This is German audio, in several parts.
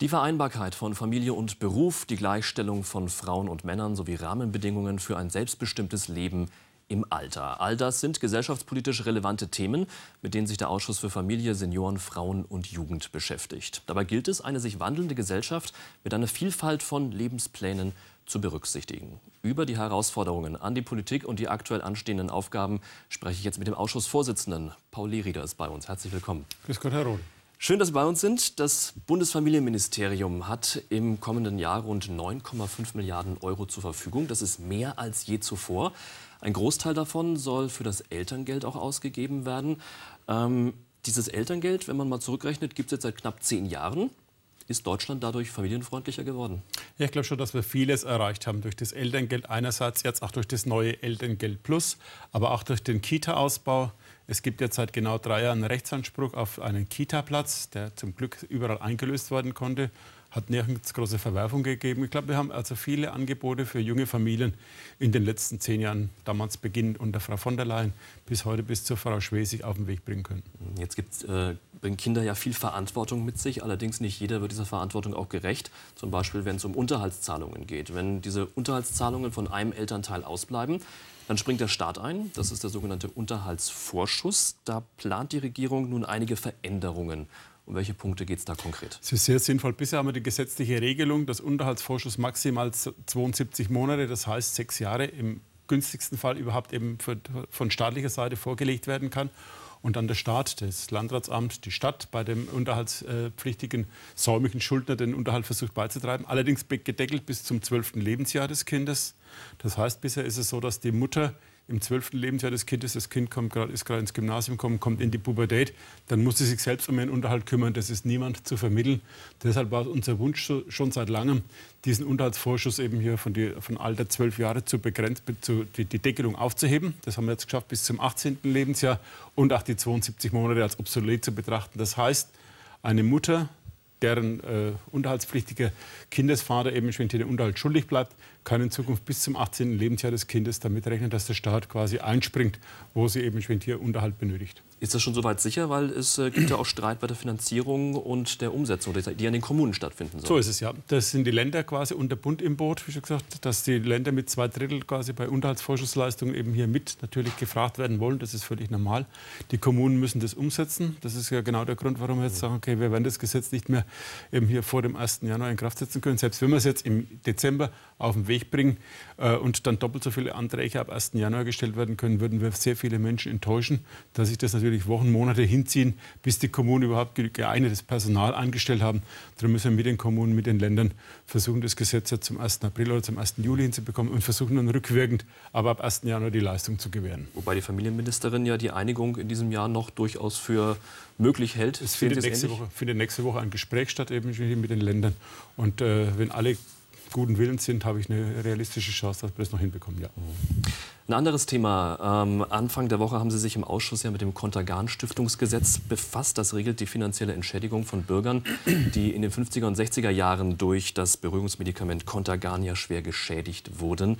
Die Vereinbarkeit von Familie und Beruf, die Gleichstellung von Frauen und Männern sowie Rahmenbedingungen für ein selbstbestimmtes Leben im Alter. All das sind gesellschaftspolitisch relevante Themen, mit denen sich der Ausschuss für Familie, Senioren, Frauen und Jugend beschäftigt. Dabei gilt es, eine sich wandelnde Gesellschaft mit einer Vielfalt von Lebensplänen zu berücksichtigen. Über die Herausforderungen an die Politik und die aktuell anstehenden Aufgaben spreche ich jetzt mit dem Ausschussvorsitzenden. Paul Lerieder ist bei uns. Herzlich willkommen. Grüß Gott, Herr Rohn. Schön, dass Sie bei uns sind. Das Bundesfamilienministerium hat im kommenden Jahr rund 9,5 Milliarden Euro zur Verfügung. Das ist mehr als je zuvor. Ein Großteil davon soll für das Elterngeld auch ausgegeben werden. Ähm, dieses Elterngeld, wenn man mal zurückrechnet, gibt es jetzt seit knapp zehn Jahren. Ist Deutschland dadurch familienfreundlicher geworden? Ja, ich glaube schon, dass wir vieles erreicht haben durch das Elterngeld einerseits, jetzt auch durch das neue Elterngeld Plus, aber auch durch den Kita-Ausbau. Es gibt jetzt seit genau drei Jahren einen Rechtsanspruch auf einen Kita-Platz, der zum Glück überall eingelöst werden konnte hat nirgends große Verwerfung gegeben. Ich glaube, wir haben also viele Angebote für junge Familien in den letzten zehn Jahren, damals beginnend unter Frau von der Leyen bis heute bis zur Frau Schwesig auf den Weg bringen können. Jetzt gibt's, äh, bringen Kinder ja viel Verantwortung mit sich, allerdings nicht jeder wird dieser Verantwortung auch gerecht. Zum Beispiel, wenn es um Unterhaltszahlungen geht. Wenn diese Unterhaltszahlungen von einem Elternteil ausbleiben, dann springt der Staat ein. Das ist der sogenannte Unterhaltsvorschuss. Da plant die Regierung nun einige Veränderungen. Um welche Punkte geht es da konkret? Es ist sehr sinnvoll. Bisher haben wir die gesetzliche Regelung, dass Unterhaltsvorschuss maximal 72 Monate, das heißt sechs Jahre, im günstigsten Fall überhaupt eben von staatlicher Seite vorgelegt werden kann und dann der Staat, das Landratsamt, die Stadt bei dem unterhaltspflichtigen säumigen Schuldner den Unterhalt versucht beizutreiben. Allerdings gedeckelt bis zum zwölften Lebensjahr des Kindes. Das heißt, bisher ist es so, dass die Mutter im zwölften Lebensjahr des Kindes, das Kind kommt grad, ist gerade ins Gymnasium gekommen, kommt in die Pubertät, dann muss sie sich selbst um ihren Unterhalt kümmern. Das ist niemand zu vermitteln. Deshalb war unser Wunsch schon seit langem, diesen Unterhaltsvorschuss eben hier von, die, von Alter zwölf Jahre zu begrenzen, zu, die, die Deckelung aufzuheben. Das haben wir jetzt geschafft bis zum 18. Lebensjahr und auch die 72 Monate als obsolet zu betrachten. Das heißt, eine Mutter, deren äh, unterhaltspflichtiger Kindesvater eben wenn den Unterhalt schuldig bleibt, kann in Zukunft bis zum 18. Lebensjahr des Kindes damit rechnen, dass der Staat quasi einspringt, wo sie eben hier Unterhalt benötigt. Ist das schon soweit sicher? Weil es äh, gibt ja auch Streit bei der Finanzierung und der Umsetzung, die an den Kommunen stattfinden soll. So ist es ja. Das sind die Länder quasi und der Bund im Boot, wie schon gesagt, dass die Länder mit zwei Drittel quasi bei Unterhaltsvorschussleistungen eben hier mit natürlich gefragt werden wollen. Das ist völlig normal. Die Kommunen müssen das umsetzen. Das ist ja genau der Grund, warum wir jetzt sagen, okay, wir werden das Gesetz nicht mehr eben hier vor dem 1. Januar in Kraft setzen können. Selbst wenn wir es jetzt im Dezember auf den Weg bringen äh, und dann doppelt so viele Anträge ab 1. Januar gestellt werden können, würden wir sehr viele Menschen enttäuschen, dass sich das natürlich Wochen, Monate hinziehen, bis die Kommunen überhaupt geeignetes Personal angestellt haben. Darum müssen wir mit den Kommunen, mit den Ländern versuchen, das Gesetz jetzt zum 1. April oder zum 1. Juli hinzubekommen und versuchen dann rückwirkend, aber ab 1. Januar die Leistung zu gewähren. Wobei die Familienministerin ja die Einigung in diesem Jahr noch durchaus für möglich hält. Es findet nächste, Woche, findet nächste Woche ein Gespräch statt eben mit den Ländern. Und äh, wenn alle guten Willens sind, habe ich eine realistische Chance, dass wir das noch hinbekommen. Ja. Ein anderes Thema. Ähm, Anfang der Woche haben Sie sich im Ausschuss ja mit dem Kontergan-Stiftungsgesetz befasst. Das regelt die finanzielle Entschädigung von Bürgern, die in den 50er und 60er Jahren durch das Beruhigungsmedikament Kontergan ja schwer geschädigt wurden.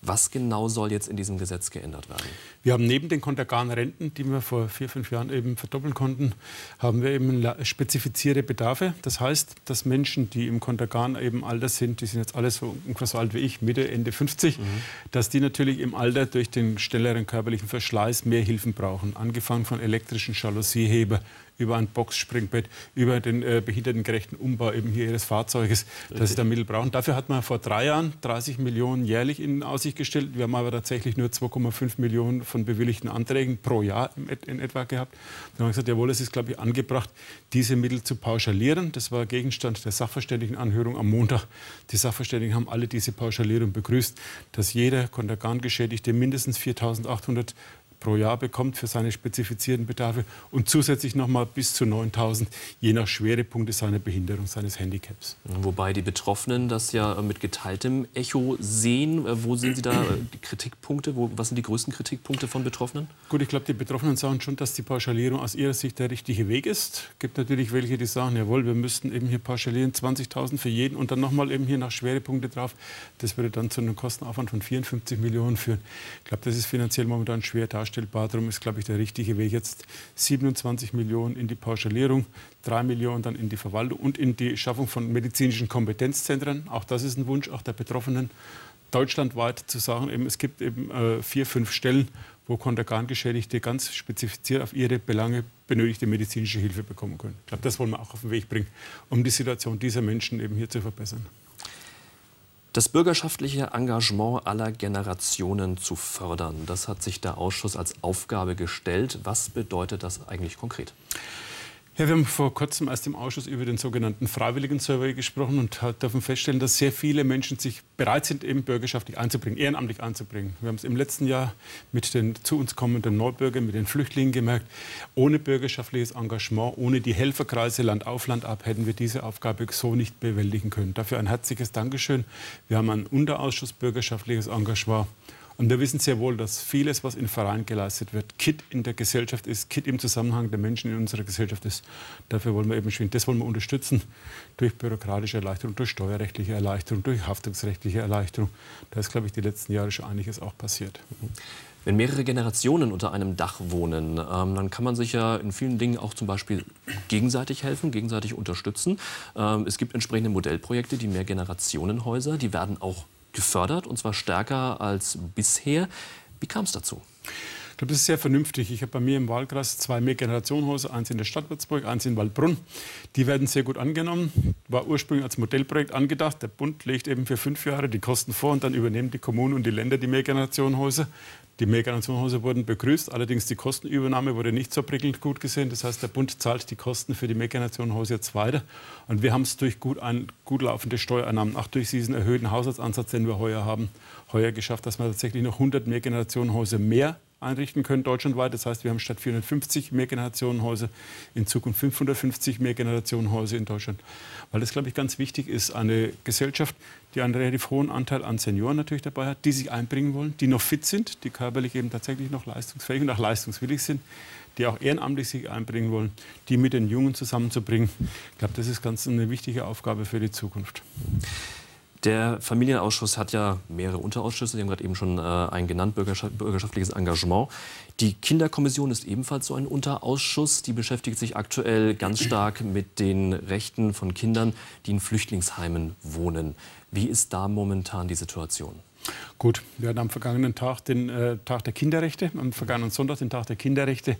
Was genau soll jetzt in diesem Gesetz geändert werden? Wir haben neben den Kontergan-Renten, die wir vor vier, fünf Jahren eben verdoppeln konnten, haben wir eben spezifizierte Bedarfe. Das heißt, dass Menschen, die im Kontergan eben Alter sind, die sind jetzt alle so ungefähr so alt wie ich, Mitte, Ende 50, mhm. dass die natürlich im Alter durch den schnelleren körperlichen Verschleiß mehr Hilfen brauchen. Angefangen von elektrischen Jaloussieheber über ein Boxspringbett, über den äh, behindertengerechten Umbau eben hier ihres Fahrzeuges, dass sie da Mittel brauchen. Dafür hat man vor drei Jahren 30 Millionen jährlich in Aussicht gestellt. Wir haben aber tatsächlich nur 2,5 Millionen von bewilligten Anträgen pro Jahr in etwa gehabt. Dann haben wir gesagt, jawohl, es ist, glaube ich, angebracht, diese Mittel zu pauschalieren. Das war Gegenstand der Sachverständigenanhörung am Montag. Die Sachverständigen haben alle diese Pauschalierung begrüßt, dass jeder Kontergan-Geschädigte mindestens 4.800 pro Jahr bekommt für seine spezifizierten Bedarfe und zusätzlich noch mal bis zu 9.000 je nach Schwerepunkte seiner Behinderung, seines Handicaps. Wobei die Betroffenen das ja mit geteiltem Echo sehen. Äh, wo sehen Sie da äh, die Kritikpunkte? Wo, was sind die größten Kritikpunkte von Betroffenen? Gut, ich glaube, die Betroffenen sagen schon, dass die Pauschalierung aus ihrer Sicht der richtige Weg ist. Es gibt natürlich welche, die sagen, jawohl, wir müssten eben hier pauschalieren, 20.000 für jeden und dann noch mal eben hier nach Schwerepunkte drauf. Das würde dann zu einem Kostenaufwand von 54 Millionen führen. Ich glaube, das ist finanziell momentan schwer darstellbar darstellbar. Darum ist, glaube ich, der richtige Weg jetzt 27 Millionen in die Pauschalierung, 3 Millionen dann in die Verwaltung und in die Schaffung von medizinischen Kompetenzzentren. Auch das ist ein Wunsch auch der Betroffenen deutschlandweit zu sagen, eben, es gibt eben äh, vier, fünf Stellen, wo Kontergan-Geschädigte ganz spezifiziert auf ihre Belange benötigte medizinische Hilfe bekommen können. Ich glaube, das wollen wir auch auf den Weg bringen, um die Situation dieser Menschen eben hier zu verbessern. Das bürgerschaftliche Engagement aller Generationen zu fördern, das hat sich der Ausschuss als Aufgabe gestellt. Was bedeutet das eigentlich konkret? Ja, wir haben vor kurzem erst im Ausschuss über den sogenannten Freiwilligen Survey gesprochen und dürfen feststellen, dass sehr viele Menschen sich bereit sind, eben bürgerschaftlich einzubringen, ehrenamtlich einzubringen. Wir haben es im letzten Jahr mit den zu uns kommenden Neubürgern, mit den Flüchtlingen gemerkt. Ohne bürgerschaftliches Engagement, ohne die Helferkreise Land auf Land ab, hätten wir diese Aufgabe so nicht bewältigen können. Dafür ein herzliches Dankeschön. Wir haben einen Unterausschuss bürgerschaftliches Engagement und wir wissen sehr wohl, dass vieles, was in Vereinen geleistet wird, Kit in der Gesellschaft ist, Kit im Zusammenhang der Menschen in unserer Gesellschaft ist. Dafür wollen wir eben schwingen. Das wollen wir unterstützen durch bürokratische Erleichterung, durch steuerrechtliche Erleichterung, durch haftungsrechtliche Erleichterung. Da ist, glaube ich, die letzten Jahre schon einiges auch passiert. Wenn mehrere Generationen unter einem Dach wohnen, ähm, dann kann man sich ja in vielen Dingen auch zum Beispiel gegenseitig helfen, gegenseitig unterstützen. Ähm, es gibt entsprechende Modellprojekte, die Mehrgenerationenhäuser, die werden auch gefördert, und zwar stärker als bisher. Wie kam es dazu? Glaube, das ist sehr vernünftig. Ich habe bei mir im Wahlkreis zwei Mehrgenerationenhäuser, eins in der Stadt Würzburg, eins in Waldbrunn. Die werden sehr gut angenommen. War ursprünglich als Modellprojekt angedacht. Der Bund legt eben für fünf Jahre die Kosten vor und dann übernehmen die Kommunen und die Länder die Mehrgenerationenhäuser. Die Mehrgenerationenhäuser wurden begrüßt, allerdings die Kostenübernahme wurde nicht so prickelnd gut gesehen. Das heißt, der Bund zahlt die Kosten für die Mehrgenerationenhäuser jetzt weiter. Und wir haben es durch gut, ein, gut laufende Steuereinnahmen, auch durch diesen erhöhten Haushaltsansatz, den wir heuer haben, heuer geschafft, dass wir tatsächlich noch 100 Mehrgenerationenhäuser mehr einrichten können deutschlandweit. Das heißt, wir haben statt 450 Mehrgenerationenhäuser in Zukunft 550 Mehrgenerationenhäuser in Deutschland. Weil das, glaube ich, ganz wichtig ist, eine Gesellschaft, die einen relativ hohen Anteil an Senioren natürlich dabei hat, die sich einbringen wollen, die noch fit sind, die körperlich eben tatsächlich noch leistungsfähig und auch leistungswillig sind, die auch ehrenamtlich sich einbringen wollen, die mit den Jungen zusammenzubringen. Ich glaube, das ist ganz eine wichtige Aufgabe für die Zukunft. Der Familienausschuss hat ja mehrere Unterausschüsse. Sie haben gerade eben schon äh, ein genannt, bürgerschaftliches Engagement. Die Kinderkommission ist ebenfalls so ein Unterausschuss. Die beschäftigt sich aktuell ganz stark mit den Rechten von Kindern, die in Flüchtlingsheimen wohnen. Wie ist da momentan die Situation? Gut, wir hatten am vergangenen Tag den äh, Tag der Kinderrechte, am vergangenen Sonntag den Tag der Kinderrechte.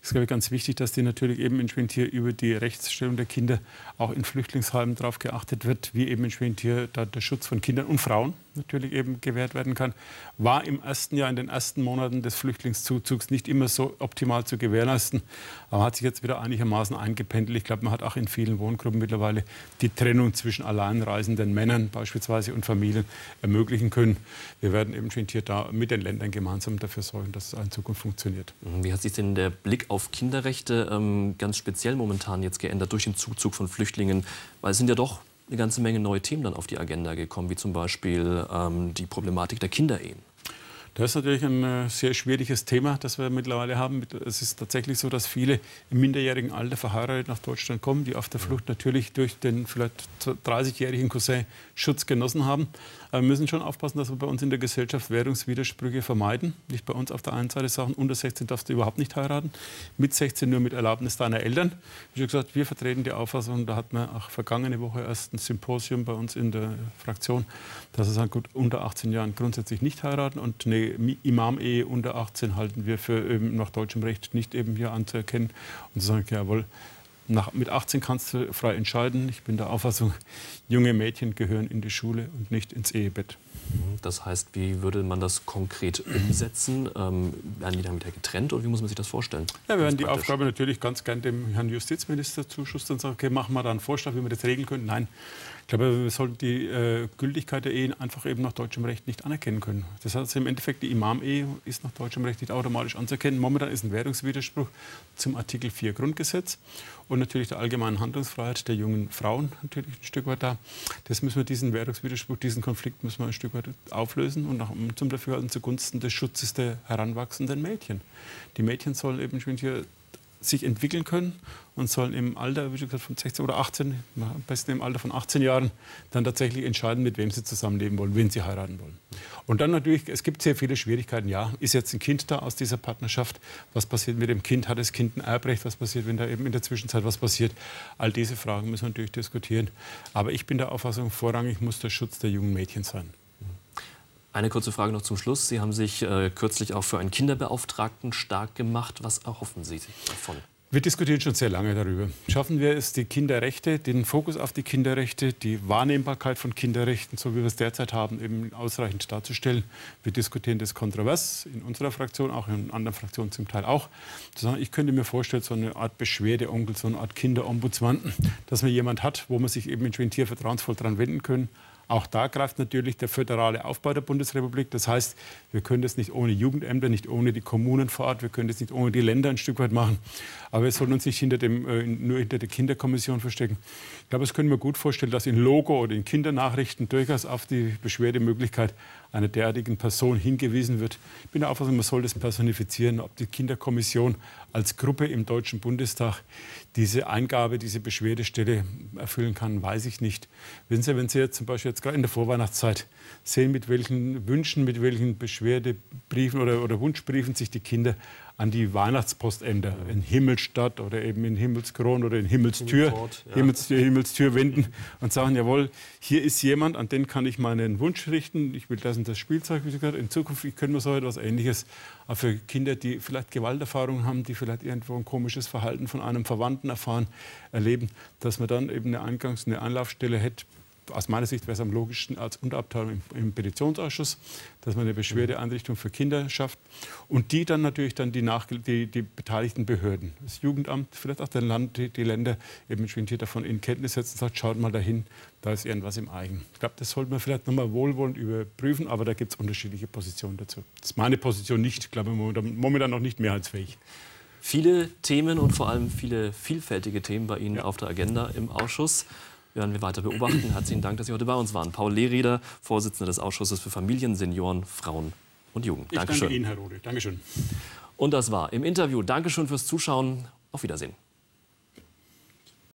Es ist, glaube ich, ganz wichtig, dass die natürlich eben entsprechend hier über die Rechtsstellung der Kinder auch in Flüchtlingsheimen darauf geachtet wird, wie eben hier da der Schutz von Kindern und Frauen natürlich eben gewährt werden kann. War im ersten Jahr, in den ersten Monaten des Flüchtlingszuzugs nicht immer so optimal zu gewährleisten, aber hat sich jetzt wieder einigermaßen eingependelt. Ich glaube, man hat auch in vielen Wohngruppen mittlerweile die Trennung zwischen alleinreisenden Männern beispielsweise und Familien ermöglichen können. Wir werden eben hier da mit den Ländern gemeinsam dafür sorgen, dass es in Zukunft funktioniert. Wie hat sich denn der Blick auf Kinderrechte ähm, ganz speziell momentan jetzt geändert durch den Zuzug von Flüchtlingen? Weil es sind ja doch eine ganze Menge neue Themen dann auf die Agenda gekommen, wie zum Beispiel ähm, die Problematik der Kinderehen. Das ist natürlich ein äh, sehr schwieriges Thema, das wir mittlerweile haben. Es ist tatsächlich so, dass viele im minderjährigen Alter verheiratet nach Deutschland kommen, die auf der Flucht natürlich durch den vielleicht 30-jährigen Cousin Schutz genossen haben. Aber wir müssen schon aufpassen, dass wir bei uns in der Gesellschaft Währungswidersprüche vermeiden. Nicht bei uns auf der einen Seite sagen, unter 16 darfst du überhaupt nicht heiraten, mit 16 nur mit Erlaubnis deiner Eltern. Wie schon gesagt, wir vertreten die Auffassung, da hatten wir auch vergangene Woche erst ein Symposium bei uns in der Fraktion, dass es gut, unter 18 Jahren grundsätzlich nicht heiraten und eine Imam-Ehe unter 18 halten wir für nach deutschem Recht nicht eben hier anzuerkennen. Und zu sagen, jawohl, nach, mit 18 kannst du frei entscheiden. Ich bin der Auffassung, junge Mädchen gehören in die Schule und nicht ins Ehebett. Das heißt, wie würde man das konkret umsetzen? Ähm, werden die dann wieder getrennt oder wie muss man sich das vorstellen? Ja, wir werden die Aufgabe natürlich ganz gern dem Herrn Justizminister zuschustern und sagen, okay, machen wir da einen Vorschlag, wie wir das regeln können. Nein, ich glaube, wir sollten die äh, Gültigkeit der Ehen einfach eben nach deutschem Recht nicht anerkennen können. Das heißt, im Endeffekt, die Imam-Ehe ist nach deutschem Recht nicht automatisch anzuerkennen. Momentan ist ein Währungswiderspruch zum Artikel 4 Grundgesetz und natürlich der allgemeinen Handlungsfreiheit der jungen Frauen natürlich ein Stück weit da. Das müssen wir, diesen Währungswiderspruch, diesen Konflikt müssen wir ein Stück weit auflösen und auch zum Dafürhalten zugunsten des Schutzes der heranwachsenden Mädchen. Die Mädchen sollen eben hier sich entwickeln können und sollen im Alter, wie gesagt, von 16 oder 18, am besten im Alter von 18 Jahren, dann tatsächlich entscheiden, mit wem sie zusammenleben wollen, wen sie heiraten wollen. Und dann natürlich, es gibt sehr viele Schwierigkeiten. Ja, ist jetzt ein Kind da aus dieser Partnerschaft? Was passiert mit dem Kind? Hat das Kind ein Erbrecht? Was passiert, wenn da eben in der Zwischenzeit was passiert? All diese Fragen müssen wir natürlich diskutieren. Aber ich bin der Auffassung, vorrangig muss der Schutz der jungen Mädchen sein. Eine kurze Frage noch zum Schluss. Sie haben sich äh, kürzlich auch für einen Kinderbeauftragten stark gemacht. Was erhoffen Sie sich davon? Wir diskutieren schon sehr lange darüber. Schaffen wir es, die Kinderrechte, den Fokus auf die Kinderrechte, die Wahrnehmbarkeit von Kinderrechten, so wie wir es derzeit haben, eben ausreichend darzustellen. Wir diskutieren das kontrovers in unserer Fraktion, auch in anderen Fraktionen zum Teil auch. Ich könnte mir vorstellen, so eine Art Beschwerdeonkel, so eine Art Kinderombudsmann, dass man jemand hat, wo man sich eben in Schwintier vertrauensvoll dran wenden können auch da greift natürlich der föderale Aufbau der Bundesrepublik. Das heißt, wir können das nicht ohne Jugendämter, nicht ohne die Kommunen vor Ort, wir können das nicht ohne die Länder ein Stück weit machen. Aber wir sollten uns nicht hinter dem, äh, nur hinter der Kinderkommission verstecken. Ich glaube, das können wir gut vorstellen, dass in Logo oder in Kindernachrichten durchaus auf die Beschwerdemöglichkeit einer derartigen Person hingewiesen wird. Ich bin der Auffassung, man soll das personifizieren, ob die Kinderkommission als Gruppe im Deutschen Bundestag diese Eingabe, diese Beschwerdestelle erfüllen kann, weiß ich nicht. Wissen Sie, wenn Sie jetzt zum Beispiel jetzt gerade in der Vorweihnachtszeit sehen, mit welchen Wünschen, mit welchen Beschwerdebriefen oder, oder Wunschbriefen sich die Kinder an die Weihnachtspostämter in Himmelstadt oder eben in Himmelskron oder in Himmelstür, ja. Himmelstür, Himmelstür wenden und sagen, jawohl, hier ist jemand, an den kann ich meinen Wunsch richten, ich will das und das Spielzeug, wie gesagt, in Zukunft können wir so etwas Ähnliches auch für Kinder, die vielleicht Gewalterfahrungen haben, die vielleicht irgendwo ein komisches Verhalten von einem Verwandten erfahren, erleben, dass man dann eben eine Eingangs-, eine Anlaufstelle hätte, aus meiner Sicht wäre es am logischsten als Unterabteilung im, im, Petitionsausschuss, dass man eine Beschwerdeeinrichtung für Kinder schafft und die dann natürlich dann die, die, die beteiligten Behörden, das Jugendamt, vielleicht auch der Land, die, die Länder eben hier davon in Kenntnis setzen und sagt, schaut mal dahin, da ist irgendwas im Eigen. Ich glaube, das sollte man vielleicht noch mal wohlwollend überprüfen, aber da gibt es unterschiedliche Positionen dazu. Das ist meine Position nicht, ich glaube momentan, momentan noch nicht mehrheitsfähig. Viele Themen und vor allem viele vielfältige Themen bei Ihnen ja. auf der Agenda im Ausschuss werden wir weiter beobachten. Herzlichen Dank, dass Sie heute bei uns waren. Paul Lehrieder, Vorsitzender des Ausschusses für Familien, Senioren, Frauen und Jugend. Ich Dankeschön. danke Ihnen, Herr Rode. Dankeschön. Und das war im Interview. Dankeschön fürs Zuschauen. Auf Wiedersehen.